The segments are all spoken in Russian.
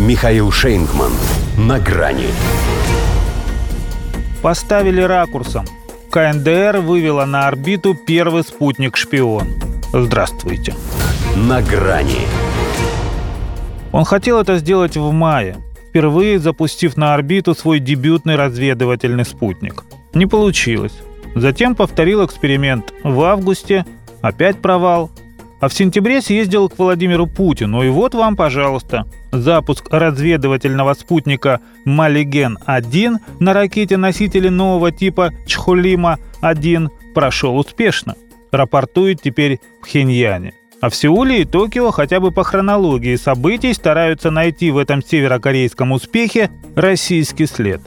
Михаил Шейнгман. На грани. Поставили ракурсом. КНДР вывела на орбиту первый спутник-шпион. Здравствуйте. На грани. Он хотел это сделать в мае, впервые запустив на орбиту свой дебютный разведывательный спутник. Не получилось. Затем повторил эксперимент в августе, опять провал. А в сентябре съездил к Владимиру Путину, и вот вам, пожалуйста, запуск разведывательного спутника «Малиген-1» на ракете-носителе нового типа «Чхулима-1» прошел успешно. Рапортует теперь в Пхеньяне. А в Сеуле и Токио хотя бы по хронологии событий стараются найти в этом северокорейском успехе российский след.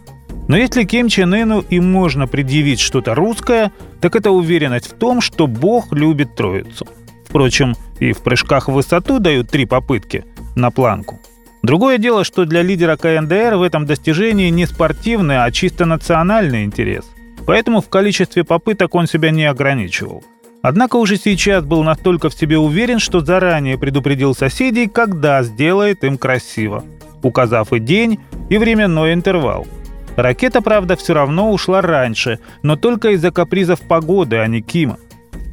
Но если Ким Чен Ыну и можно предъявить что-то русское, так это уверенность в том, что Бог любит Троицу. Впрочем, и в прыжках в высоту дают три попытки на планку. Другое дело, что для лидера КНДР в этом достижении не спортивный, а чисто национальный интерес. Поэтому в количестве попыток он себя не ограничивал. Однако уже сейчас был настолько в себе уверен, что заранее предупредил соседей, когда сделает им красиво, указав и день, и временной интервал. Ракета, правда, все равно ушла раньше, но только из-за капризов погоды, а не Кима.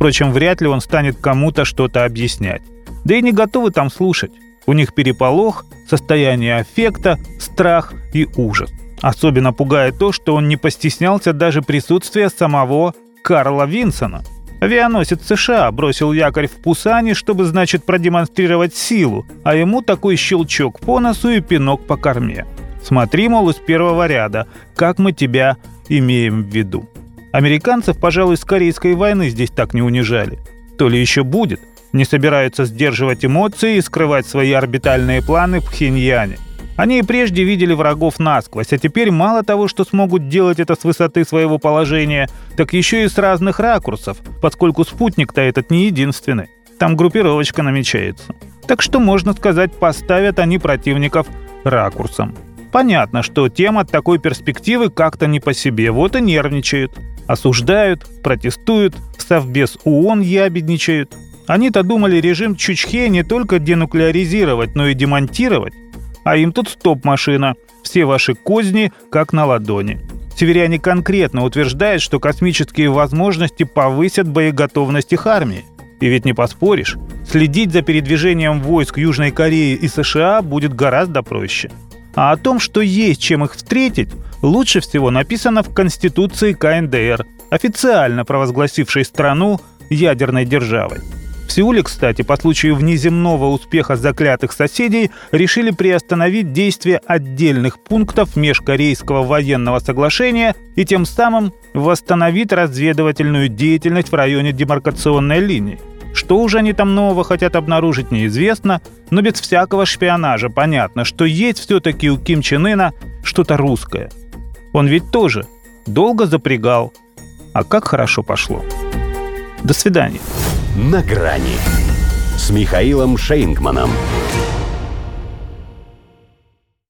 Впрочем, вряд ли он станет кому-то что-то объяснять. Да и не готовы там слушать. У них переполох, состояние аффекта, страх и ужас. Особенно пугает то, что он не постеснялся даже присутствия самого Карла Винсона – Авианосец США бросил якорь в Пусане, чтобы, значит, продемонстрировать силу, а ему такой щелчок по носу и пинок по корме. Смотри, мол, из первого ряда, как мы тебя имеем в виду. Американцев, пожалуй, с Корейской войны здесь так не унижали. То ли еще будет. Не собираются сдерживать эмоции и скрывать свои орбитальные планы в Пхеньяне – они и прежде видели врагов насквозь, а теперь мало того, что смогут делать это с высоты своего положения, так еще и с разных ракурсов, поскольку спутник-то этот не единственный. Там группировочка намечается. Так что, можно сказать, поставят они противников ракурсом. Понятно, что тем от такой перспективы как-то не по себе, вот и нервничают. Осуждают, протестуют, Совбез ООН ябедничают. Они-то думали режим Чучхе не только денуклеаризировать, но и демонтировать. А им тут стоп-машина. Все ваши козни как на ладони. Северяне конкретно утверждают, что космические возможности повысят боеготовность их армии. И ведь не поспоришь, следить за передвижением войск Южной Кореи и США будет гораздо проще. А о том, что есть чем их встретить, лучше всего написано в Конституции КНДР, официально провозгласившей страну ядерной державой. В Сеуле, кстати, по случаю внеземного успеха заклятых соседей решили приостановить действие отдельных пунктов межкорейского военного соглашения и тем самым восстановить разведывательную деятельность в районе демаркационной линии. Что уже они там нового хотят обнаружить, неизвестно, но без всякого шпионажа понятно, что есть все-таки у Ким Чен Ына что-то русское. Он ведь тоже долго запрягал. А как хорошо пошло. До свидания. «На грани» с Михаилом Шейнгманом.